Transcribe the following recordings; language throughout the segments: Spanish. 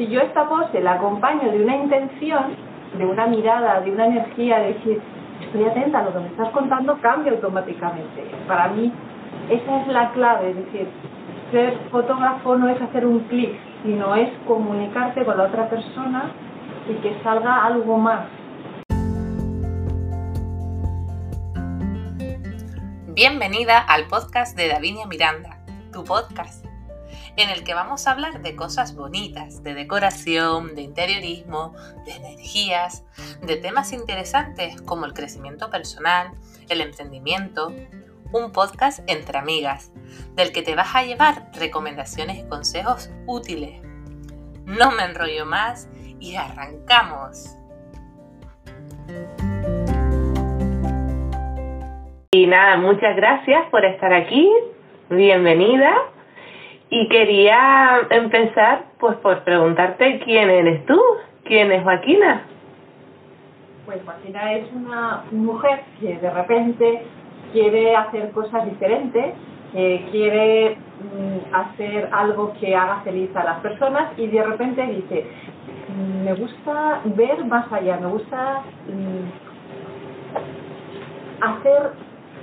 si yo esta pose la acompaño de una intención, de una mirada, de una energía, de decir, estoy atenta a lo que me estás contando, cambia automáticamente. Para mí, esa es la clave, es decir, ser fotógrafo no es hacer un clic, sino es comunicarte con la otra persona y que salga algo más. Bienvenida al podcast de Davinia Miranda, tu podcast, en el que vamos a hablar de cosas bonitas, de decoración, de interiorismo, de energías, de temas interesantes como el crecimiento personal, el emprendimiento, un podcast entre amigas, del que te vas a llevar recomendaciones y consejos útiles. No me enrollo más y arrancamos. Y nada, muchas gracias por estar aquí, bienvenida. Y quería empezar pues por preguntarte quién eres tú, quién es Joaquina. Pues Joaquina es una mujer que de repente quiere hacer cosas diferentes, quiere mm, hacer algo que haga feliz a las personas y de repente dice, mm, me gusta ver más allá, me gusta mm, hacer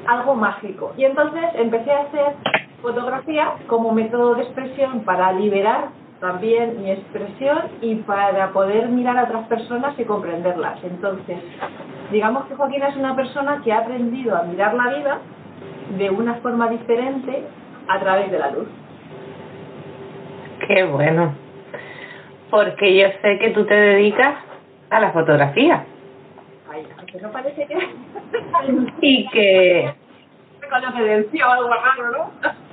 algo mágico. Y entonces empecé a hacer fotografía como método de expresión para liberar también mi expresión y para poder mirar a otras personas y comprenderlas. Entonces, digamos que Joaquina es una persona que ha aprendido a mirar la vida de una forma diferente a través de la luz. Qué bueno. Porque yo sé que tú te dedicas a la fotografía. Ay, no parece que... y que... Con la algo raro, ¿no?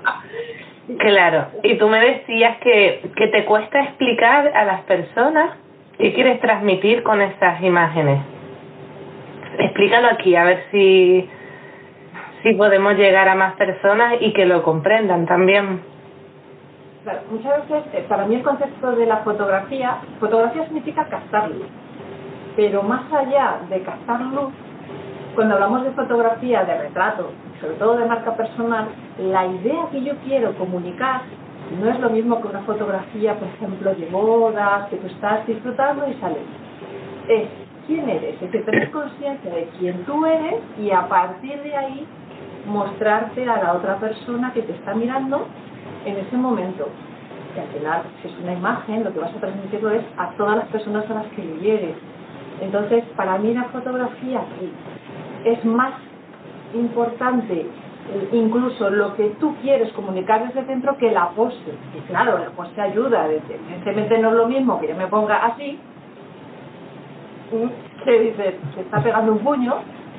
Claro, y tú me decías que, que te cuesta explicar a las personas qué quieres transmitir con esas imágenes. Explícalo aquí, a ver si, si podemos llegar a más personas y que lo comprendan también. Claro, muchas veces, eh, para mí el concepto de la fotografía, fotografía significa captar pero más allá de captar cuando hablamos de fotografía, de retrato, sobre todo de marca personal, la idea que yo quiero comunicar no es lo mismo que una fotografía, por ejemplo, de bodas, que tú estás disfrutando y sales. Es quién eres, es que tener conciencia de quién tú eres y a partir de ahí mostrarte a la otra persona que te está mirando en ese momento. Que al final, si es una imagen, lo que vas a transmitirlo es a todas las personas a las que le llegues. Entonces, para mí la fotografía es más importante eh, incluso lo que tú quieres comunicar desde dentro que la pose. Y claro, la pose ayuda, evidentemente no es lo mismo que yo me ponga así, que dices, se está pegando un puño,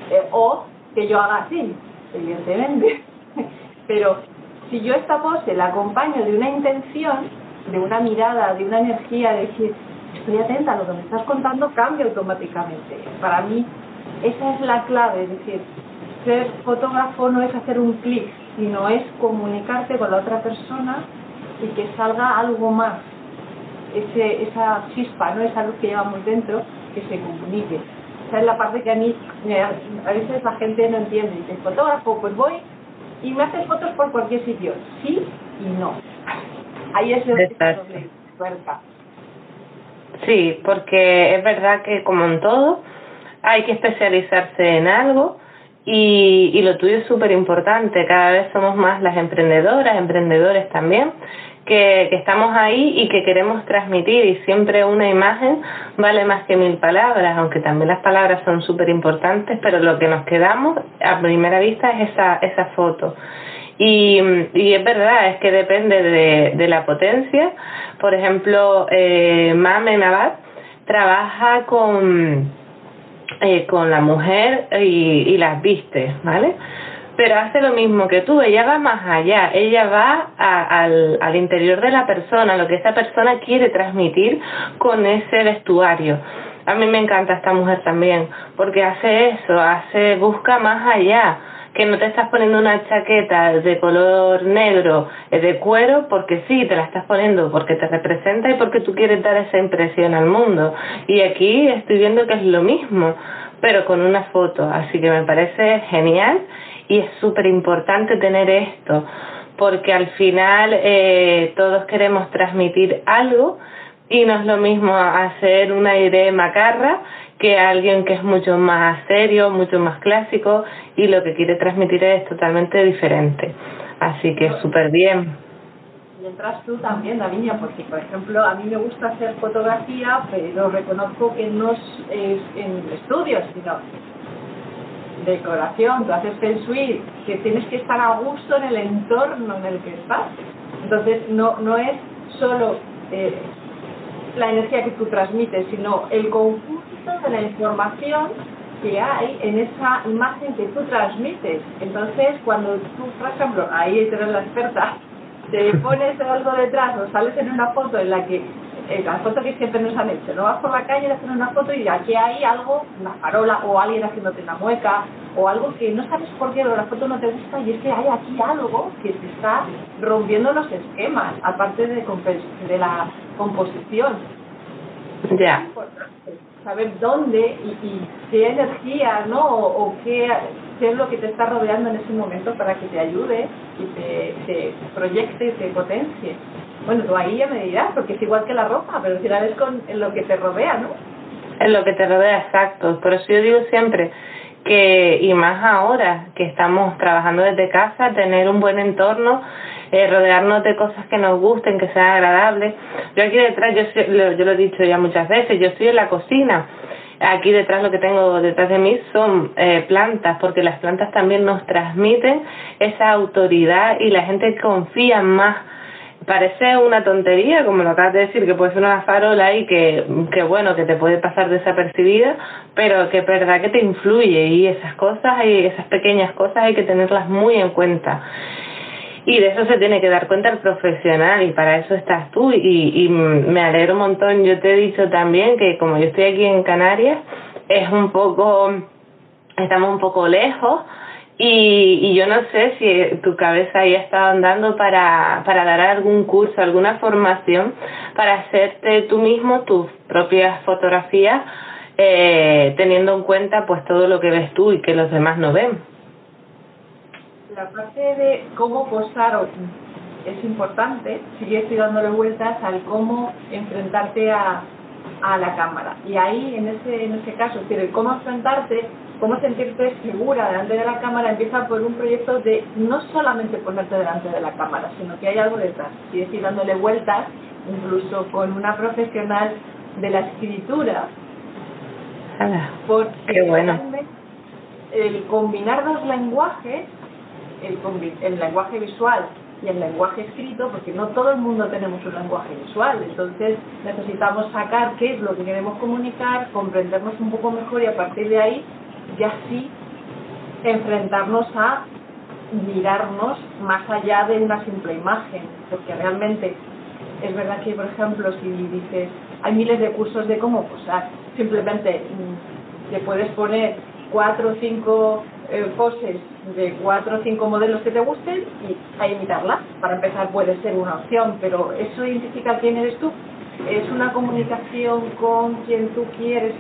eh, o que yo haga así, evidentemente. Pero si yo esta pose la acompaño de una intención, de una mirada, de una energía, de decir, estoy atenta a lo que me estás contando, cambia automáticamente. Para mí, esa es la clave, es decir, ser fotógrafo no es hacer un clic, sino es comunicarte con la otra persona y que salga algo más. Ese, esa chispa, ¿no? esa luz que llevamos dentro, que se comunique. Esa es la parte que a mí, a veces la gente no entiende. Dice, fotógrafo, pues voy y me haces fotos por cualquier sitio. Sí y no. Ahí es el puerta. Sí, porque es verdad que como en todo, hay que especializarse en algo y, y lo tuyo es súper importante. Cada vez somos más las emprendedoras, emprendedores también, que, estamos ahí y que queremos transmitir y siempre una imagen vale más que mil palabras, aunque también las palabras son súper importantes, pero lo que nos quedamos a primera vista es esa, esa foto. Y, y es verdad, es que depende de, la potencia. Por ejemplo, eh, Mame Navad trabaja con eh, con la mujer y, y las viste, ¿vale? Pero hace lo mismo que tú, ella va más allá, ella va al, al interior de la persona, lo que esa persona quiere transmitir con ese vestuario. A mí me encanta esta mujer también, porque hace eso, hace, busca más allá, que no te estás poniendo una chaqueta de color negro, eh, de cuero, porque sí, te la estás poniendo, porque te representa y porque tú quieres dar esa impresión al mundo. Y aquí estoy viendo que es lo mismo, pero con una foto. Así que me parece genial y es súper importante tener esto, porque al final eh, todos queremos transmitir algo, y no es lo mismo hacer un aire macarra que alguien que es mucho más serio, mucho más clásico y lo que quiere transmitir es totalmente diferente. Así que súper bien. Y tú también, Davinia, porque por ejemplo a mí me gusta hacer fotografía, pero reconozco que no es, en estudios, sino decoración, tú haces feng que tienes que estar a gusto en el entorno en el que estás. Entonces no, no es solo eh, la energía que tú transmites, sino el conjunto de la información que hay en esa imagen que tú transmites. Entonces, cuando tú, por ejemplo, ahí eres la experta, te pones algo detrás o sales en una foto en la que eh, la foto que siempre nos han hecho, no vas por la calle y haces una foto y aquí hay algo, una farola o alguien haciéndote una mueca o algo que no sabes por qué la foto no te gusta y es que hay aquí algo que te está rompiendo los esquemas, aparte de, de la composición. Ya. Saber dónde y, qué energía, ¿no? O, qué, es lo que te está rodeando en ese momento para que te ayude y te, proyecte y te potencie. Bueno, tú ahí ya me dirás, porque es igual que la ropa, pero si la ves con lo que te rodea, ¿no? En lo que te rodea, exacto. Por eso yo digo siempre que, y más ahora que estamos trabajando desde casa, tener un buen entorno eh, rodearnos de cosas que nos gusten, que sean agradables. Yo aquí detrás, yo, yo lo he dicho ya muchas veces, yo estoy en la cocina. Aquí detrás lo que tengo detrás de mí son eh, plantas, porque las plantas también nos transmiten esa autoridad y la gente confía más parece una tontería, como lo acabas de decir, que puede ser una farola y que, que bueno, que te puede pasar desapercibida, pero que verdad que te influye y esas cosas y esas pequeñas cosas hay que tenerlas muy en cuenta. Y de eso se tiene que dar cuenta el profesional y para eso estás tú. Y, y me alegro un montón. Yo te he dicho también que como yo estoy aquí en Canarias, es un poco, estamos un poco lejos. Y, y yo no sé si tu cabeza ahí está andando para, para dar algún curso, alguna formación para hacerte tú mismo tus propias fotografías, eh, teniendo en cuenta pues todo lo que ves tú y que los demás no ven la parte de cómo posar es importante, sigue estoy dándole vueltas al cómo enfrentarte a, a la cámara. Y ahí, en ese, en ese caso, es decir, el cómo enfrentarte, cómo sentirte segura delante de la cámara, empieza por un proyecto de no solamente ponerte delante de la cámara, sino que hay algo detrás. Y estoy dándole vueltas, incluso con una profesional de la escritura. Porque Qué bueno. el combinar dos lenguajes el, el lenguaje visual y el lenguaje escrito, porque no todo el mundo tenemos un lenguaje visual, entonces necesitamos sacar qué es lo que queremos comunicar, comprendernos un poco mejor y a partir de ahí ya sí enfrentarnos a mirarnos más allá de una simple imagen, porque realmente es verdad que, por ejemplo, si dices, hay miles de cursos de cómo posar, simplemente mm, te puedes poner cuatro o cinco eh, poses de cuatro o cinco modelos que te gusten y a imitarla. Para empezar puede ser una opción, pero eso identifica quién eres tú. Es una comunicación con quien tú quieres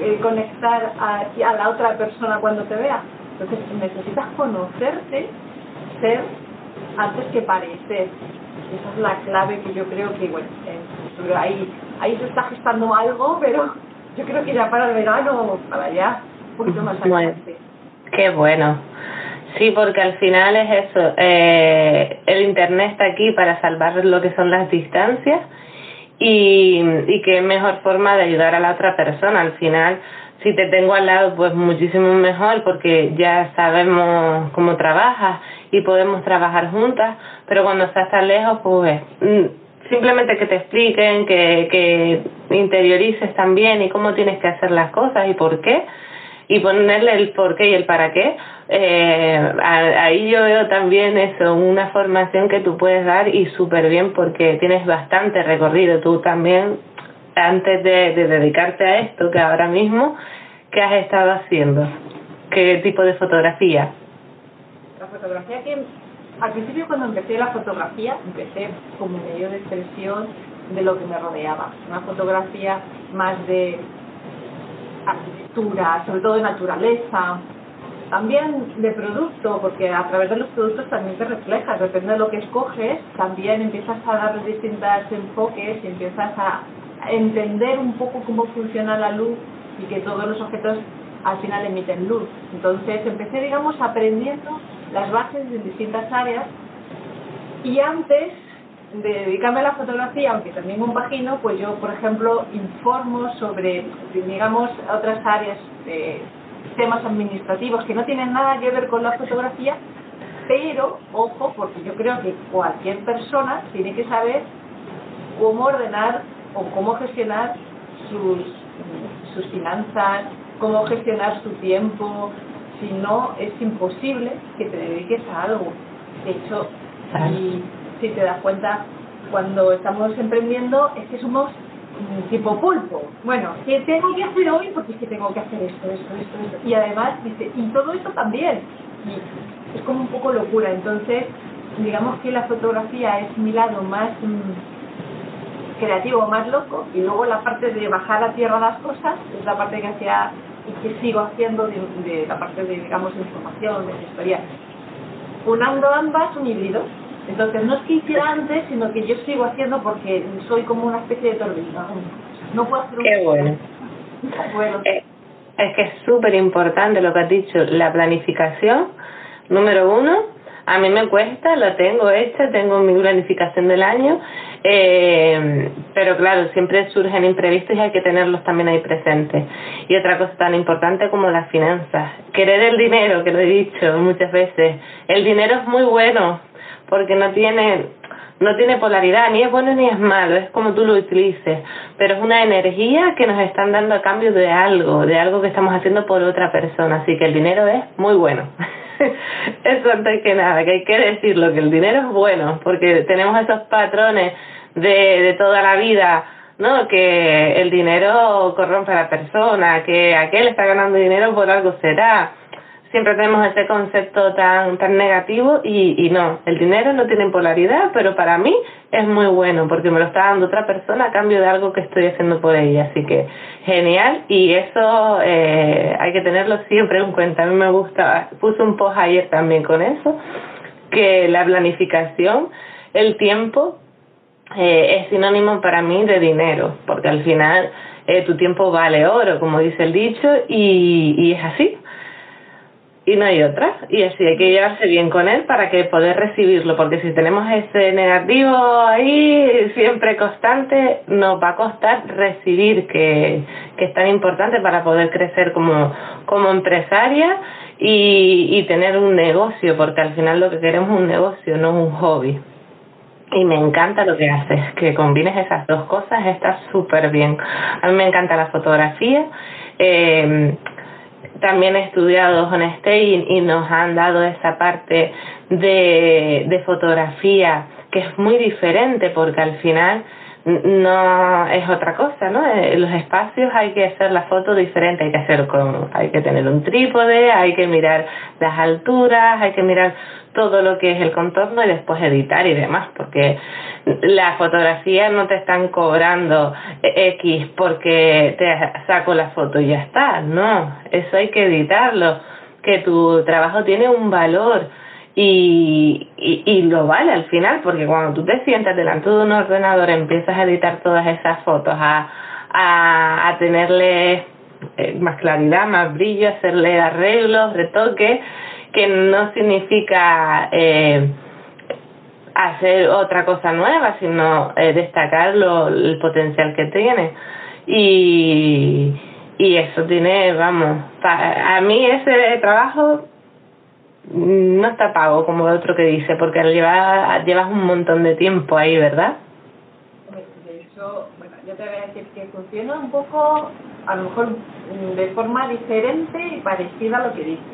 eh, conectar a, a la otra persona cuando te vea. Entonces necesitas conocerte, ser, antes que parecer. Esa es la clave que yo creo que, bueno, ahí, ahí se está gestando algo, pero yo creo que ya para el verano, para allá, un poquito más adelante. Qué bueno. Sí, porque al final es eso. Eh, el Internet está aquí para salvar lo que son las distancias y, y qué mejor forma de ayudar a la otra persona. Al final, si te tengo al lado, pues muchísimo mejor porque ya sabemos cómo trabajas y podemos trabajar juntas, pero cuando estás tan lejos, pues mm, simplemente que te expliquen, que, que interiorices también y cómo tienes que hacer las cosas y por qué y ponerle el por qué y el para qué, eh, ahí yo veo también eso, una formación que tú puedes dar y súper bien porque tienes bastante recorrido tú también antes de, de dedicarte a esto que ahora mismo, ¿qué has estado haciendo? ¿Qué tipo de fotografía? La fotografía que al principio cuando empecé la fotografía, empecé como medio de expresión de lo que me rodeaba, una fotografía más de arquitectura, sobre todo de naturaleza, también de producto, porque a través de los productos también te reflejas, depende de lo que escoges, también empiezas a dar distintos enfoques y empiezas a, entender un poco cómo funciona la luz y que todos los objetos al final emiten luz. Entonces empecé, digamos, aprendiendo las bases de distintas áreas y antes de dedicarme a la fotografía, aunque también compagino, pues yo, por ejemplo, informo sobre, digamos, otras áreas de temas administrativos que no tienen nada que ver con la fotografía, pero, ojo, porque yo creo que cualquier persona tiene que saber cómo ordenar o cómo gestionar sus, sus finanzas, cómo gestionar su tiempo, si no es imposible que te dediques a algo. De hecho, si, si te das cuenta, cuando estamos emprendiendo es que somos tipo pulpo. Bueno, ¿qué tengo que hacer hoy? Porque es que tengo que hacer esto, esto, esto, esto. Y además, dice, y todo esto también. Es como un poco locura. Entonces, digamos que la fotografía es mi lado más mm, creativo, más loco. Y luego la parte de bajar a tierra las cosas es la parte que hacía y que sigo haciendo de, la parte de, digamos, información, de historia. Unando ambas, un híbrido. Entonces, no es que hiciera antes, sino que yo sigo haciendo porque soy como una especie de torbellino. No puedo hacer un... Qué bueno. bueno. Eh, es que es súper importante lo que has dicho, la planificación, número uno, a mí me cuesta, la tengo hecha, tengo mi planificación del año, eh, pero claro, siempre surgen imprevistos y hay que tenerlos también ahí presentes. Y otra cosa tan importante como las finanzas, querer el dinero, que lo he dicho muchas veces, el dinero es muy bueno porque no tiene no tiene polaridad, ni es bueno ni es malo, es como tú lo utilices, pero es una energía que nos están dando a cambio de algo, de algo que estamos haciendo por otra persona, así que el dinero es muy bueno. Eso antes que nada, que hay que decirlo, que el dinero es bueno, porque tenemos esos patrones de, de toda la vida, ¿no? Que el dinero corrompe a la persona, que aquel está ganando dinero por algo será. Siempre tenemos ese concepto tan tan negativo y, y no, el dinero no tiene polaridad, pero para mí es muy bueno porque me lo está dando otra persona a cambio de algo que estoy haciendo por ella. Así que genial y eso eh, hay que tenerlo siempre en cuenta. A mí me gusta, puse un post ayer también con eso, que la planificación, el tiempo eh, es sinónimo para mí de dinero, porque al final eh, tu tiempo vale oro, como dice el dicho, y, y es así. Y no hay otra, y así hay que llevarse bien con él para que poder recibirlo, porque si tenemos ese negativo ahí siempre constante, nos va a costar recibir, que, que es tan importante para poder crecer como, como empresaria y, y tener un negocio, porque al final lo que queremos es un negocio, no un hobby y me encanta lo que haces, que combines esas dos cosas, está súper bien. A mí me encanta la fotografía, eh, también estudiado John y, y nos han dado esa parte de, de fotografía que es muy diferente porque al final no es otra cosa, ¿no? En los espacios hay que hacer la foto diferente, hay que hacer con, hay que tener un trípode, hay que mirar las alturas, hay que mirar todo lo que es el contorno y después editar y demás, porque la fotografía no te están cobrando X porque te saco la foto y ya está, no, eso hay que editarlo, que tu trabajo tiene un valor y, y, lo vale al final, porque cuando tú te sientas delante de un ordenador empiezas a editar todas esas fotos, a, a, a tenerle eh, más claridad, más brillo, hacerle arreglos, retoques, que no significa eh, hacer otra cosa nueva, sino eh, destacar lo, el potencial que tiene. Y, y eso tiene, vamos, a mí ese trabajo no está pago como el otro que dice, porque llevas, llevas un montón de tiempo ahí, ¿verdad? De hecho, bueno, yo te voy a decir que funciona un poco, a lo mejor de forma diferente y parecida a lo que dices.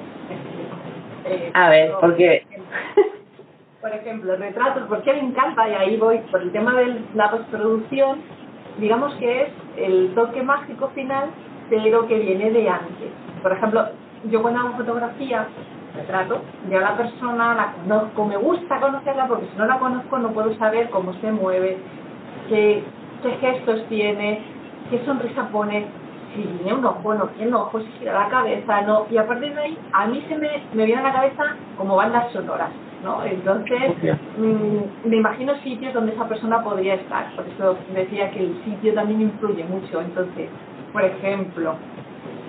Eh, a ver, porque... Por ejemplo, retratos, porque me encanta, y ahí voy, por el tema de la postproducción, digamos que es el toque mágico final, pero que viene de antes. Por ejemplo, yo cuando hago fotografía, retrato, yo a la persona la conozco, me gusta conocerla porque si no la conozco no puedo saber cómo se mueve, qué, qué gestos tiene, qué sonrisa pone, si tiene un ojo, no tiene si gira la cabeza, no. Y a partir de ahí, a mí se me, me viene a la cabeza como bandas sonoras. ¿no? Entonces, mm, me imagino sitios donde esa persona podría estar. Por eso decía que el sitio también influye mucho. Entonces, por ejemplo,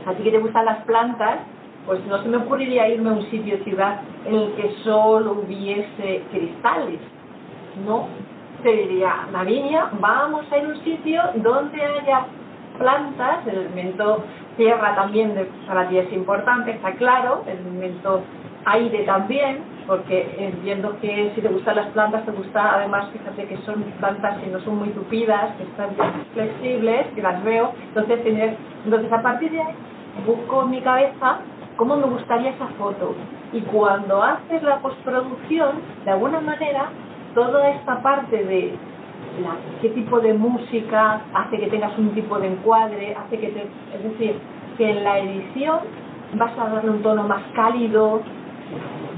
a ti que te gustan las plantas, pues no se me ocurriría irme a un sitio ciudad en el que solo hubiese cristales, ¿no? Te diría, Lavinia, vamos a ir a un sitio donde haya plantas, el elemento tierra también para ti es importante, está claro, el elemento aire también, porque entiendo que si te gustan las plantas, te gusta además, fíjate que son plantas que no son muy tupidas, que están flexibles, que las veo, entonces, tener, entonces a partir de ahí busco en mi cabeza cómo me gustaría esa foto. Y cuando haces la postproducción, de alguna manera, toda esta parte de la, qué tipo de música hace que tengas un tipo de encuadre, hace que te, es decir, que en la edición vas a darle un tono más cálido,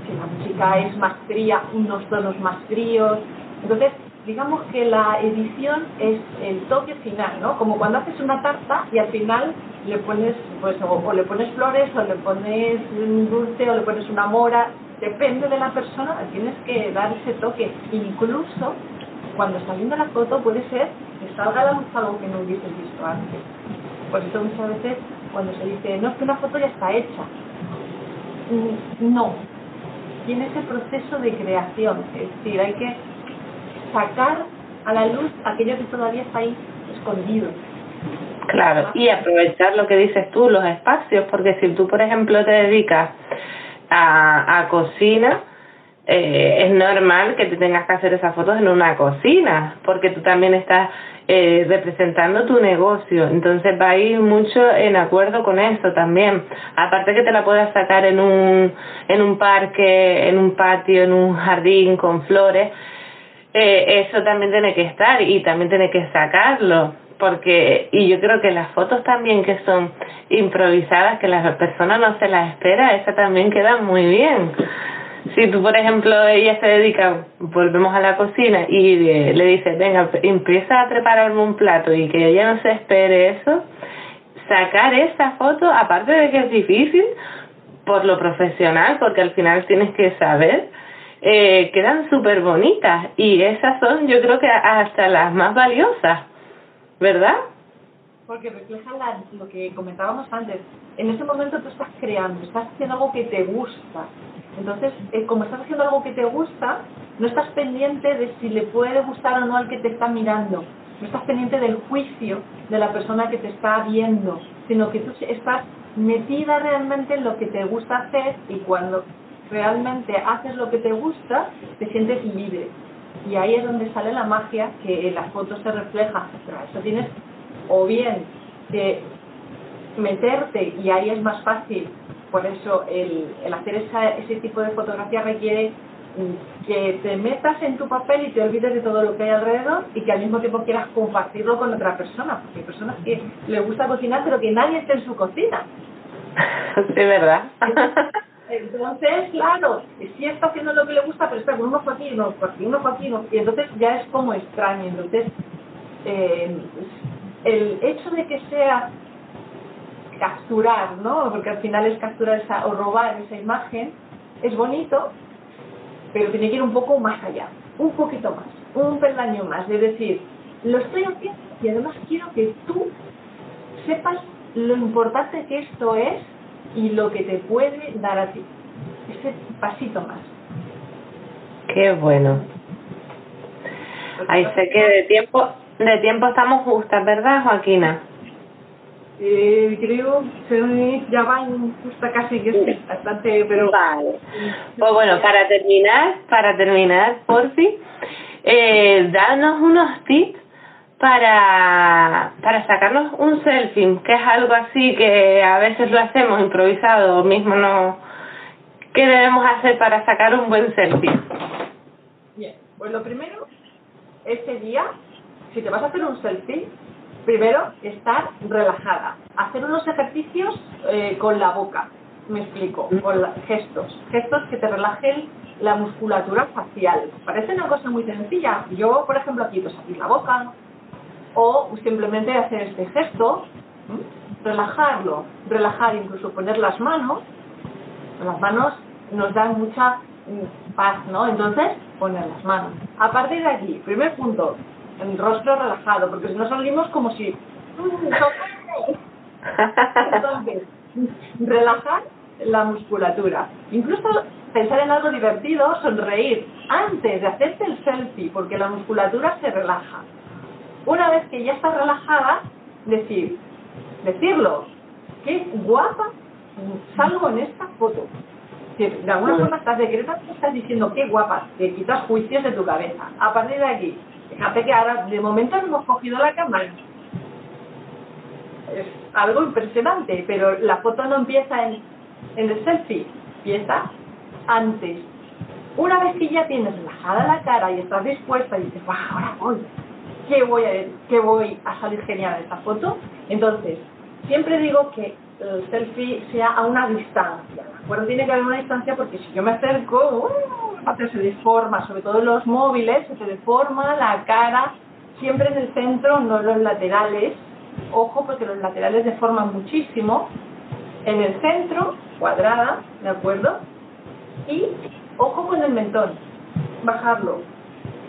si la música es más fría, unos tonos más fríos. Entonces, digamos que la edición es el toque final, ¿no? Como cuando haces una tarta y al final le pones, pues, o, le pones flores, o le pones un dulce, o le pones una mora, depende de la persona, tienes que dar ese toque. Incluso cuando está viendo la foto puede ser que salga la luz algo que no hubieses visto antes. Por eso muchas veces cuando se dice, no, es que una foto ya está hecha. Mm, no, tiene ese proceso de creación, es decir, hay que sacar a la luz aquello que todavía está ahí escondido. Claro, y aprovechar lo que dices tú, los espacios, porque si tú, por ejemplo, te dedicas a, a cocina, eh, es normal que te tengas que hacer esas fotos en una cocina, porque tú también estás eh, representando tu negocio. Entonces va a ir mucho en acuerdo con eso también. Aparte que te la puedas sacar en un, en un parque, en un patio, en un jardín con flores, eh, eso también tiene que estar y también tiene que sacarlo porque y yo creo que las fotos también que son improvisadas que la persona no se las espera esa también queda muy bien. Si tú por ejemplo ella se dedica volvemos a la cocina y le dices venga empieza a prepararme un plato y que ella no se espere eso sacar esa foto aparte de que es difícil por lo profesional porque al final tienes que saber eh, quedan súper bonitas y esas son yo creo que hasta las más valiosas, ¿verdad? Porque reflejan lo que comentábamos antes. En ese momento tú estás creando, estás haciendo algo que te gusta. Entonces, eh, como estás haciendo algo que te gusta, no estás pendiente de si le puede gustar o no al que te está mirando. No estás pendiente del juicio de la persona que te está viendo, sino que tú estás metida realmente en lo que te gusta hacer y cuando realmente haces lo que te gusta, te sientes libre. Y ahí es donde sale la magia que en las fotos se refleja. Pero eso tienes o bien que meterte y ahí es más fácil. Por eso el, el hacer esa, ese tipo de fotografía requiere que te metas en tu papel y te olvides de todo lo que hay alrededor y que al mismo tiempo quieras compartirlo con otra persona, porque hay personas que les gusta cocinar pero que nadie esté en su cocina. Sí, ¿verdad? Entonces, claro, sí está haciendo lo que le gusta, pero está con uno ojo aquí, uno ojo aquí, uno ojo aquí, y entonces ya es como extraño. Entonces, eh, el hecho de que sea capturar, ¿no? Porque al final es capturar esa, o robar esa imagen, es bonito, pero tiene que ir un poco más allá, un poquito más, un peldaño más, de decir, lo estoy haciendo y además quiero que tú sepas lo importante que esto es y lo que te puede dar a ti. Ese pasito más. Qué bueno. Ahí sé que de tiempo, de tiempo estamos justas, ¿verdad, Joaquina? Eh, creo que ya van justa casi que es bastante, pero... Vale. Pues bueno, para terminar, para terminar, por fin, eh, danos unos tips para, para sacarnos un selfie, que es algo así que a veces lo hacemos improvisado, mismo no... ¿Qué debemos hacer para sacar un buen selfie? Bien, pues lo primero, ese día, si te vas a hacer un selfie, primero estar relajada, hacer unos ejercicios eh, con la boca, me explico, con gestos, gestos que te relajen la musculatura facial. Parece una cosa muy sencilla. Yo, por ejemplo, aquí pues abrir la boca, o simplemente hacer este gesto, relajarlo, relajar, incluso poner las manos. Las manos nos dan mucha mm, paz, ¿no? Entonces, poner las manos. A partir de aquí, primer punto, el rostro relajado, porque si no salimos como si... Entonces, relajar la musculatura. Incluso pensar en algo divertido, sonreír antes de hacerte el selfie, porque la musculatura se relaja. Una vez que ya estás relajada, decir, decirlo, qué guapa salgo en esta foto. de alguna forma estás decretando, estás diciendo qué guapa, te quitas juicios de tu cabeza. A partir de aquí, fíjate que ahora de momento no hemos cogido la cámara. Es algo impresionante, pero la foto no empieza en, en el selfie, empieza antes. Una vez que ya tienes relajada la cara y estás dispuesta y dices, ahora voy, ¿qué voy, a, ¿qué voy a salir genial en esta foto? Entonces, siempre digo que el selfie sea a una distancia, Bueno, Tiene que haber una distancia porque si yo me acerco, uh, se deforma, sobre todo los móviles, se deforma la cara, siempre en el centro, no en los laterales. Ojo, porque los laterales deforman muchísimo. En el centro, cuadrada, ¿de acuerdo? Y ojo con el mentón, bajarlo.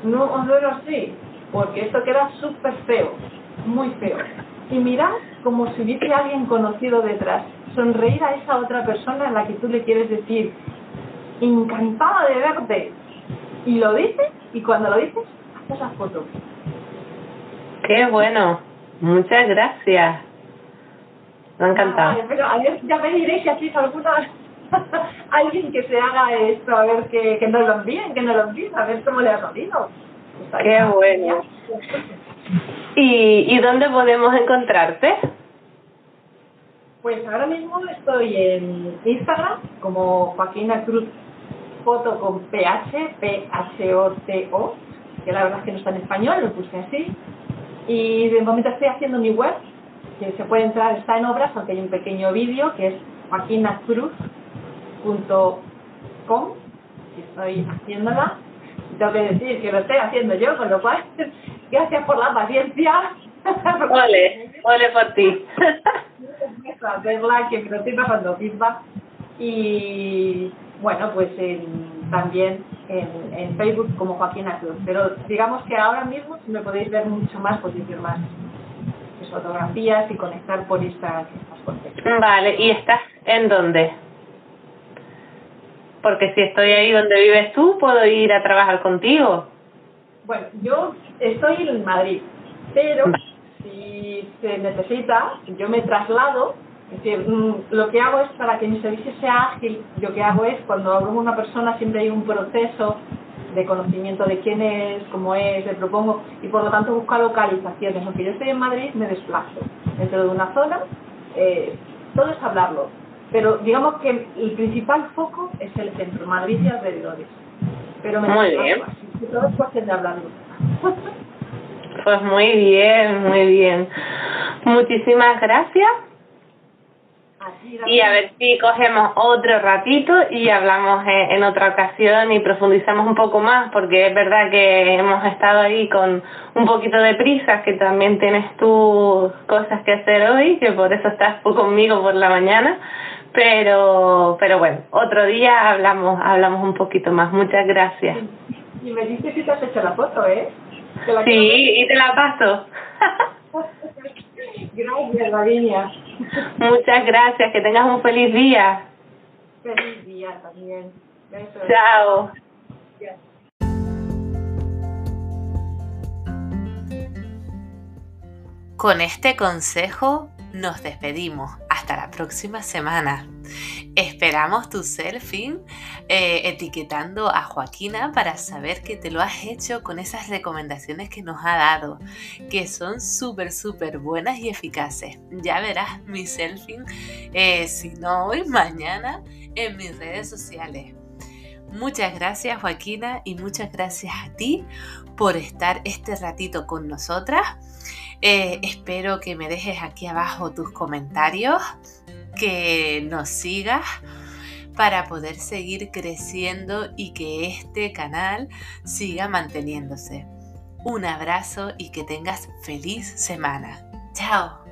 No hacerlo así, porque esto queda súper feo, muy feo. Y mirar como si hubiese alguien conocido detrás. Sonreír a esa otra persona a la que tú le quieres decir, encantada de verte. Y lo dices, y cuando lo dices, haces la foto. Qué bueno. Muchas gracias. Me ha encantado. pero a ver, ya me diréis si hacéis alguna alguien que se haga esto, a ver que, que nos lo envíen, que nos lo envíen, a ver cómo le ha salido. Qué bueno. ¿Y, ¿Y dónde podemos encontrarte? Pues ahora mismo estoy en Instagram como Joaquina Cruz Foto con PH, P-H-O-T-O, que la verdad es que no está en español, lo puse así. Y de momento estoy haciendo mi web, que se puede entrar, está en obras, aunque hay un pequeño vídeo, que es joaquinacruz.com, que estoy haciéndola. Tengo que decir que lo estoy haciendo yo, con lo cual, gracias por la paciencia. Ole, ole por ti. verla, que me lo estoy pasando feedback. Y bueno, pues también en, Facebook como Joaquín Cruz. Pero digamos que ahora mismo, me podéis ver mucho más, podéis ver más fotografías y conectar por estas, estas Vale, ¿y estás en dónde? Porque si estoy ahí donde vives tú, puedo ir a trabajar contigo. Bueno, yo estoy en Madrid, pero si se necesita, yo me traslado es decir, mm, lo que hago es para que mi servicio sea ágil, lo que hago es cuando hablo con una persona siempre hay un proceso de conocimiento de quién es, cómo es, le propongo y por lo tanto buscar localizaciones. Aunque yo estoy en Madrid, me desplazo dentro de una zona, eh, todo es hablarlo. Pero digamos que el principal foco es el centro, Madrid y alrededores. Pero me muy bien. Todo es de hablarlo. pues muy bien, muy bien. Muchísimas gracias y a ver si cogemos otro ratito y hablamos en otra ocasión y profundizamos un poco más, porque es verdad que hemos estado ahí con un poquito de prisa, que también tienes tú cosas que hacer hoy, que por eso estás conmigo por la mañana, pero pero bueno, otro día hablamos hablamos un poquito más. Muchas gracias. Y me dices si te has hecho la foto, ¿eh? sí, y te la paso. Gracias, Lavinia. Muchas gracias, que tengas un feliz día. Feliz día también. Chao. Con este consejo nos despedimos. Hasta la próxima semana. Esperamos tu selfie eh, etiquetando a Joaquina para saber que te lo has hecho con esas recomendaciones que nos ha dado, que son súper, súper buenas y eficaces. Ya verás mi selfie, eh, si no hoy, mañana, en mis redes sociales. Muchas gracias Joaquina y muchas gracias a ti por estar este ratito con nosotras. Eh, espero que me dejes aquí abajo tus comentarios, que nos sigas para poder seguir creciendo y que este canal siga manteniéndose. Un abrazo y que tengas feliz semana. Chao.